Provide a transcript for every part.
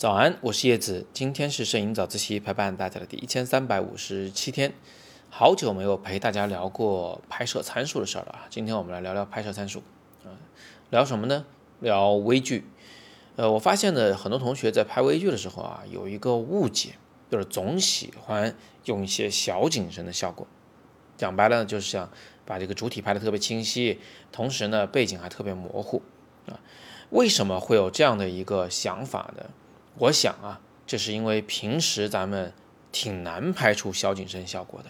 早安，我是叶子。今天是摄影早自习陪伴大家的第一千三百五十七天，好久没有陪大家聊过拍摄参数的事儿了啊！今天我们来聊聊拍摄参数，啊，聊什么呢？聊微距。呃，我发现呢，很多同学在拍微距的时候啊，有一个误解，就是总喜欢用一些小景深的效果。讲白了呢，就是想把这个主体拍的特别清晰，同时呢，背景还特别模糊啊。为什么会有这样的一个想法呢？我想啊，这是因为平时咱们挺难拍出小景深效果的。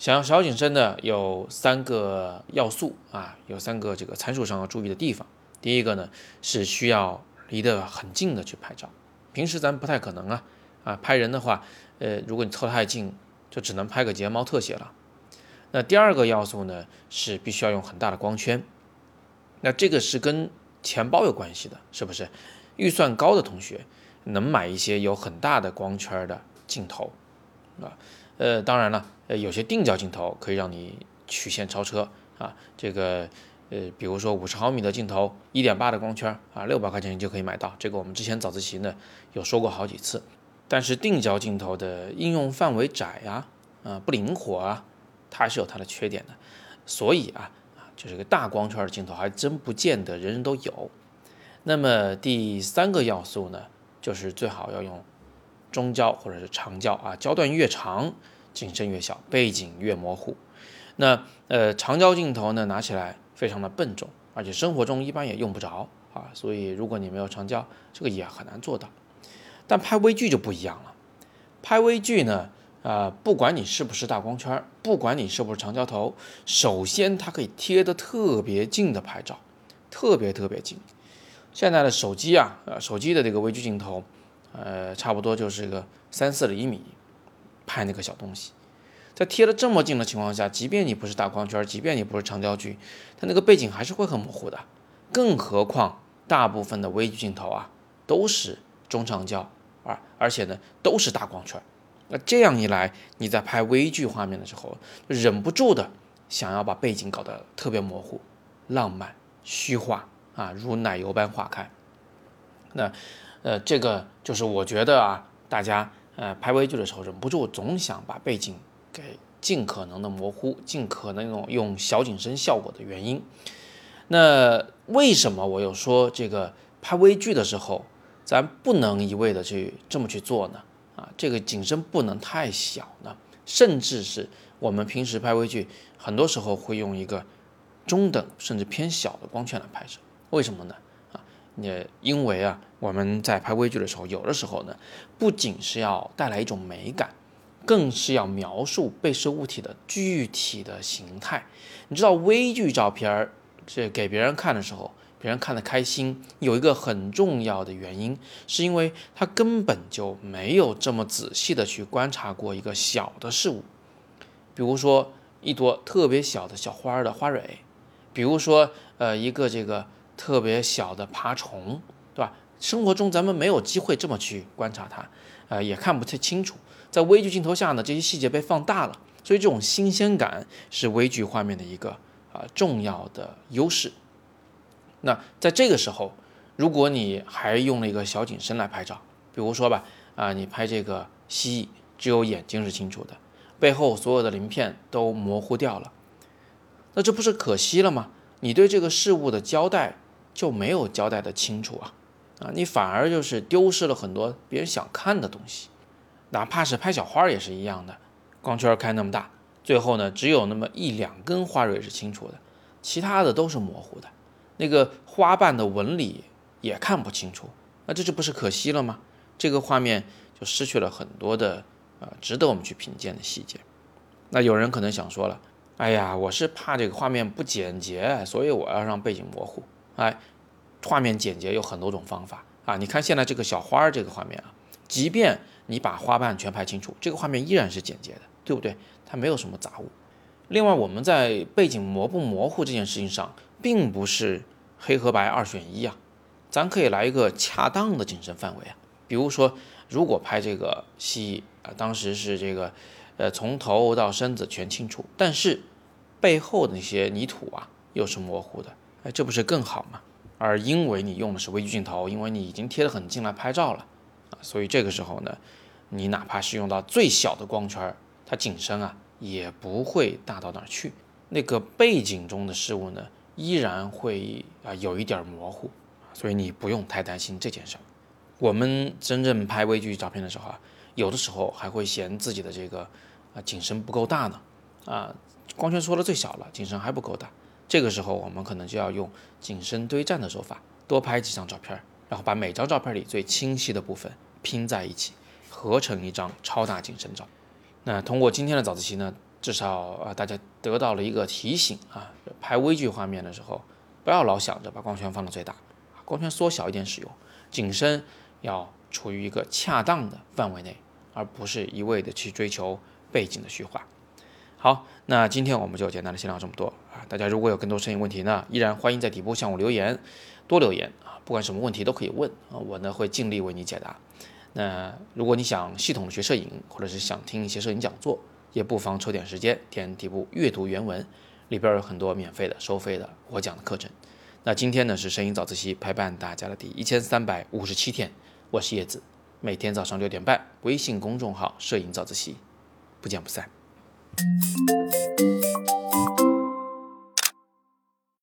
想要小景深呢，有三个要素啊，有三个这个参数上要注意的地方。第一个呢，是需要离得很近的去拍照，平时咱不太可能啊啊，拍人的话，呃，如果你凑太近，就只能拍个睫毛特写了。那第二个要素呢，是必须要用很大的光圈。那这个是跟钱包有关系的，是不是？预算高的同学能买一些有很大的光圈的镜头，啊，呃，当然了，呃，有些定焦镜头可以让你曲线超车啊，这个，呃，比如说五十毫米的镜头，一点八的光圈啊，六百块钱就可以买到。这个我们之前早自习呢有说过好几次。但是定焦镜头的应用范围窄呀，啊，不灵活啊，它是有它的缺点的。所以啊，啊，就是个大光圈的镜头还真不见得人人都有。那么第三个要素呢，就是最好要用中焦或者是长焦啊，焦段越长，景深越小，背景越模糊。那呃长焦镜头呢，拿起来非常的笨重，而且生活中一般也用不着啊，所以如果你没有长焦，这个也很难做到。但拍微距就不一样了，拍微距呢，啊，不管你是不是大光圈，不管你是不是长焦头，首先它可以贴得特别近的拍照，特别特别近。现在的手机啊，呃，手机的这个微距镜头，呃，差不多就是个三四厘米拍那个小东西，在贴的这么近的情况下，即便你不是大光圈，即便你不是长焦距，它那个背景还是会很模糊的。更何况大部分的微距镜头啊，都是中长焦啊，而且呢都是大光圈。那这样一来，你在拍微距画面的时候，忍不住的想要把背景搞得特别模糊、浪漫、虚化。啊，如奶油般化开。那，呃，这个就是我觉得啊，大家呃拍微距的时候，忍不住总想把背景给尽可能的模糊，尽可能用用小景深效果的原因。那为什么我又说这个拍微距的时候，咱不能一味的去这么去做呢？啊，这个景深不能太小呢，甚至是我们平时拍微距，很多时候会用一个中等甚至偏小的光圈来拍摄。为什么呢？啊，也因为啊，我们在拍微距的时候，有的时候呢，不仅是要带来一种美感，更是要描述被摄物体的具体的形态。你知道，微距照片这给别人看的时候，别人看得开心，有一个很重要的原因，是因为他根本就没有这么仔细的去观察过一个小的事物，比如说一朵特别小的小花的花蕊，比如说呃一个这个。特别小的爬虫，对吧？生活中咱们没有机会这么去观察它，呃，也看不太清楚。在微距镜头下呢，这些细节被放大了，所以这种新鲜感是微距画面的一个啊重要的优势。那在这个时候，如果你还用了一个小景深来拍照，比如说吧，啊，你拍这个蜥蜴，只有眼睛是清楚的，背后所有的鳞片都模糊掉了，那这不是可惜了吗？你对这个事物的交代。就没有交代的清楚啊，啊，你反而就是丢失了很多别人想看的东西，哪怕是拍小花也是一样的，光圈开那么大，最后呢只有那么一两根花蕊是清楚的，其他的都是模糊的，那个花瓣的纹理也看不清楚，那这就不是可惜了吗？这个画面就失去了很多的啊值得我们去品鉴的细节。那有人可能想说了，哎呀，我是怕这个画面不简洁，所以我要让背景模糊。哎，画面简洁有很多种方法啊！你看现在这个小花儿这个画面啊，即便你把花瓣全拍清楚，这个画面依然是简洁的，对不对？它没有什么杂物。另外，我们在背景模不模糊这件事情上，并不是黑和白二选一啊，咱可以来一个恰当的景深范围啊。比如说，如果拍这个蜥蜴啊，当时是这个呃从头到身子全清楚，但是背后的那些泥土啊又是模糊的。哎，这不是更好吗？而因为你用的是微距镜头，因为你已经贴得很近来拍照了啊，所以这个时候呢，你哪怕是用到最小的光圈，它景深啊也不会大到哪儿去，那个背景中的事物呢依然会啊有一点模糊，所以你不用太担心这件事儿。我们真正拍微距照片的时候啊，有的时候还会嫌自己的这个啊景深不够大呢，啊光圈缩的最小了，景深还不够大。这个时候，我们可能就要用景深堆栈的手法，多拍几张照片，然后把每张照片里最清晰的部分拼在一起，合成一张超大景深照。那通过今天的早自习呢，至少啊，大家得到了一个提醒啊，拍微距画面的时候，不要老想着把光圈放到最大，光圈缩小一点使用，景深要处于一个恰当的范围内，而不是一味的去追求背景的虚化。好，那今天我们就简单的先聊这么多啊！大家如果有更多摄影问题呢，依然欢迎在底部向我留言，多留言啊，不管什么问题都可以问啊，我呢会尽力为你解答。那如果你想系统的学摄影，或者是想听一些摄影讲座，也不妨抽点时间点底部阅读原文，里边有很多免费的、收费的我讲的课程。那今天呢是摄影早自习陪伴大家的第一千三百五十七天，我是叶子，每天早上六点半，微信公众号“摄影早自习”，不见不散。Thank you.